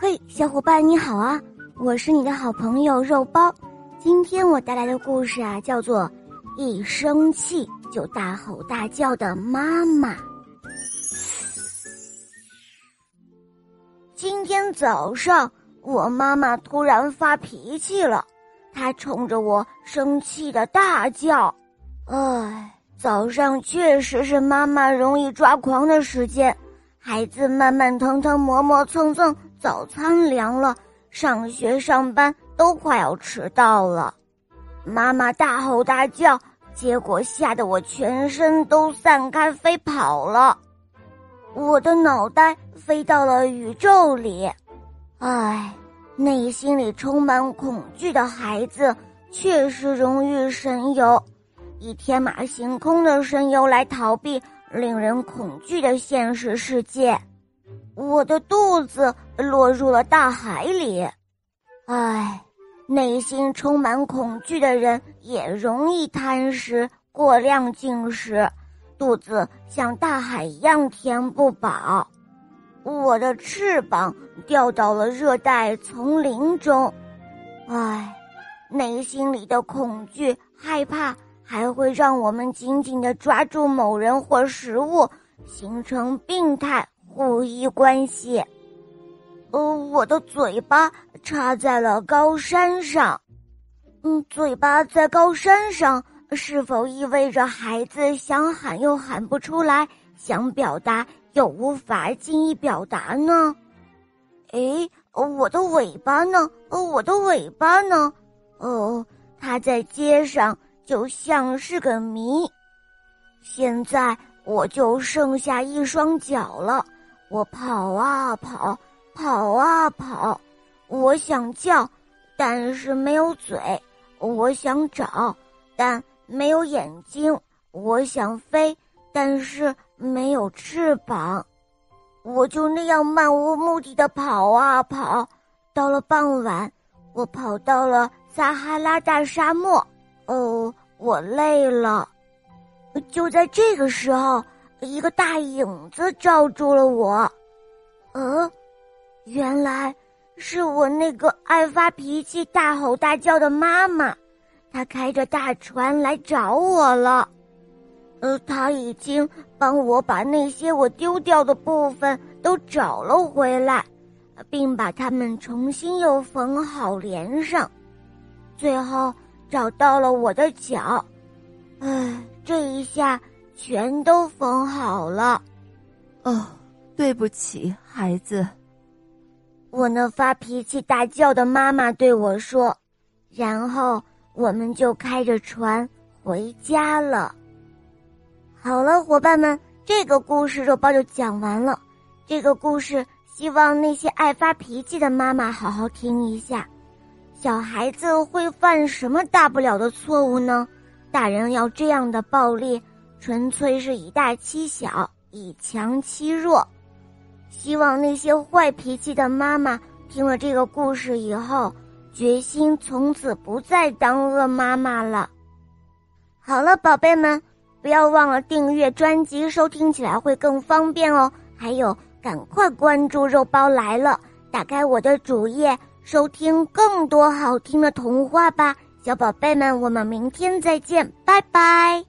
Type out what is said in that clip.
嘿，小伙伴你好啊！我是你的好朋友肉包。今天我带来的故事啊，叫做《一生气就大吼大叫的妈妈》。今天早上，我妈妈突然发脾气了，她冲着我生气的大叫。唉，早上确实是妈妈容易抓狂的时间，孩子慢慢腾腾，磨磨蹭蹭。早餐凉了，上学上班都快要迟到了，妈妈大吼大叫，结果吓得我全身都散开飞跑了，我的脑袋飞到了宇宙里，唉，内心里充满恐惧的孩子确实容易神游，以天马行空的神游来逃避令人恐惧的现实世界。我的肚子落入了大海里，唉，内心充满恐惧的人也容易贪食、过量进食，肚子像大海一样填不饱。我的翅膀掉到了热带丛林中，唉，内心里的恐惧、害怕还会让我们紧紧的抓住某人或食物，形成病态。互依关系。呃，我的嘴巴插在了高山上，嗯，嘴巴在高山上，是否意味着孩子想喊又喊不出来，想表达又无法轻易表达呢？诶，我的尾巴呢？我的尾巴呢？哦，它在街上，就像是个谜。现在我就剩下一双脚了。我跑啊跑，跑啊跑，我想叫，但是没有嘴；我想找，但没有眼睛；我想飞，但是没有翅膀。我就那样漫无目的的跑啊跑，到了傍晚，我跑到了撒哈拉大沙漠。哦，我累了。就在这个时候。一个大影子罩住了我，呃，原来是我那个爱发脾气、大吼大叫的妈妈，她开着大船来找我了。呃，她已经帮我把那些我丢掉的部分都找了回来，并把它们重新又缝好连上，最后找到了我的脚。唉，这一下。全都缝好了，哦，对不起，孩子。我那发脾气大叫的妈妈对我说，然后我们就开着船回家了。好了，伙伴们，这个故事肉包就讲完了。这个故事希望那些爱发脾气的妈妈好好听一下。小孩子会犯什么大不了的错误呢？大人要这样的暴力？纯粹是以大欺小，以强欺弱。希望那些坏脾气的妈妈听了这个故事以后，决心从此不再当恶妈妈了。好了，宝贝们，不要忘了订阅专辑，收听起来会更方便哦。还有，赶快关注“肉包来了”，打开我的主页，收听更多好听的童话吧。小宝贝们，我们明天再见，拜拜。